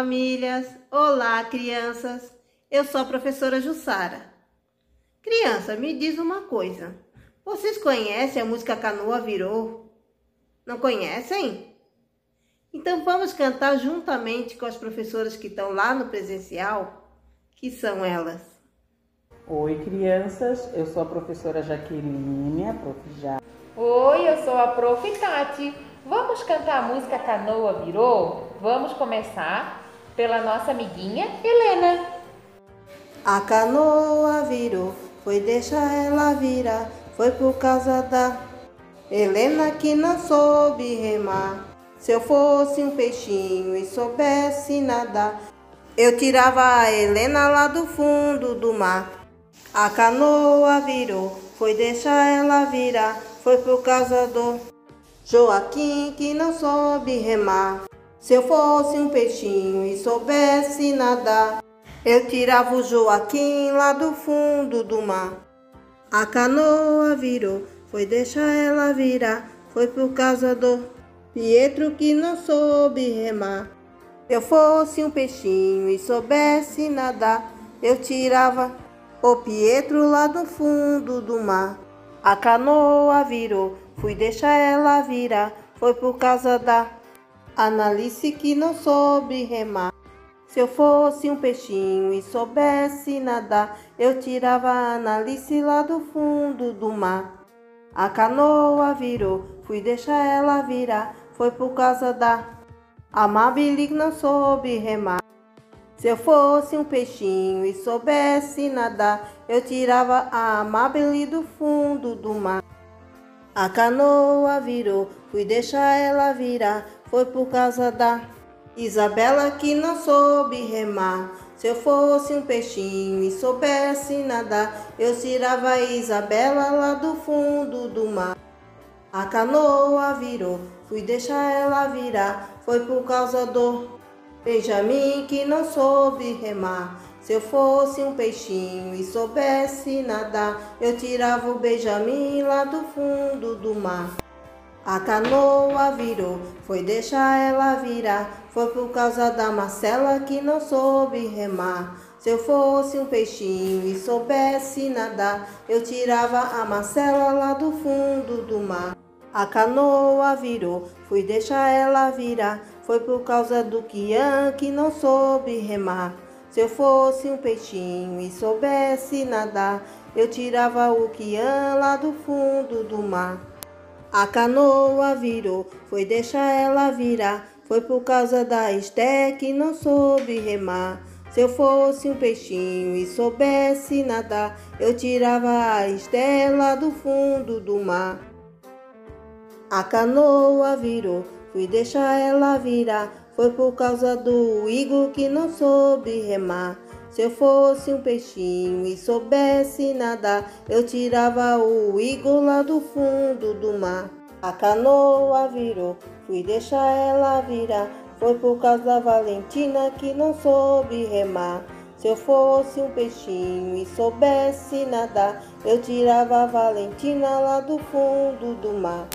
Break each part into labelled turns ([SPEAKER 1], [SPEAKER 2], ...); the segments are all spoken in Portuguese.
[SPEAKER 1] Olá, famílias! Olá, crianças! Eu sou a professora Jussara. Criança, me diz uma coisa. Vocês conhecem a música Canoa Virou? Não conhecem? Então vamos cantar juntamente com as professoras que estão lá no presencial, que são elas.
[SPEAKER 2] Oi, crianças. Eu sou a professora Jaqueline, a prof. Já.
[SPEAKER 3] Oi, eu sou a prof. Tati. Vamos cantar a música Canoa Virou? Vamos começar pela nossa amiguinha Helena.
[SPEAKER 1] A canoa virou, foi deixar ela virar, foi por causa da Helena que não soube remar. Se eu fosse um peixinho e soubesse nadar, eu tirava a Helena lá do fundo do mar. A canoa virou, foi deixar ela virar, foi por causa do Joaquim que não soube remar. Se eu fosse um peixinho e soubesse nadar, eu tirava o Joaquim lá do fundo do mar. A canoa virou, foi deixar ela virar, foi por causa do Pietro que não soube remar. Se eu fosse um peixinho e soubesse nadar, eu tirava o Pietro lá do fundo do mar. A canoa virou, fui deixar ela virar, foi por causa da Analice que não soube remar. Se eu fosse um peixinho e soubesse nadar, eu tirava a Analice lá do fundo do mar. A canoa virou, fui deixar ela virar, foi por causa da Amabile que não soube remar. Se eu fosse um peixinho e soubesse nadar, eu tirava a Amabile do fundo do mar. A canoa virou, fui deixar ela virar, foi por causa da Isabela que não soube remar. Se eu fosse um peixinho e soubesse nadar, eu tirava a Isabela lá do fundo do mar. A canoa virou, fui deixar ela virar, foi por causa do Benjamin que não soube remar. Se eu fosse um peixinho e soubesse nadar, eu tirava o Benjamin lá do fundo do mar. A canoa virou, foi deixar ela virar, foi por causa da Marcela que não soube remar. Se eu fosse um peixinho e soubesse nadar, eu tirava a Marcela lá do fundo do mar. A canoa virou, fui deixar ela virar, foi por causa do Kian que não soube remar. Se eu fosse um peixinho e soubesse nadar, eu tirava o Kian lá do fundo do mar. A canoa virou, foi deixar ela virar, foi por causa da Esté que não soube remar. Se eu fosse um peixinho e soubesse nadar, eu tirava a estela do fundo do mar. A canoa virou, fui deixar ela virar, foi por causa do Igor que não soube remar. Se eu fosse um peixinho e soubesse nadar, eu tirava o Igor lá do fundo do mar. A canoa virou, fui deixar ela virar, foi por causa da Valentina que não soube remar. Se eu fosse um peixinho e soubesse nadar, eu tirava a Valentina lá do fundo do mar.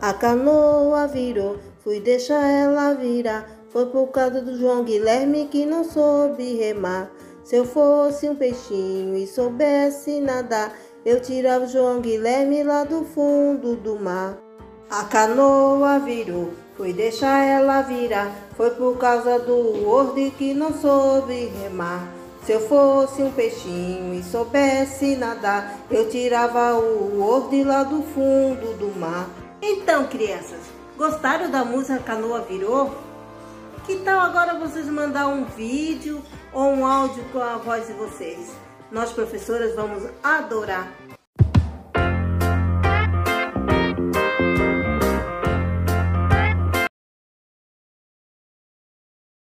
[SPEAKER 1] A canoa virou, fui deixar ela virar. Foi por causa do João Guilherme que não soube remar. Se eu fosse um peixinho e soubesse nadar, eu tirava o João Guilherme lá do fundo do mar. A canoa virou, fui deixar ela virar. Foi por causa do Word que não soube remar. Se eu fosse um peixinho e soubesse nadar, eu tirava o Word lá do fundo do mar. Então, crianças, gostaram da música Canoa Virou? Que tal agora vocês mandar um vídeo ou um áudio com a voz de vocês? Nós, professoras, vamos adorar.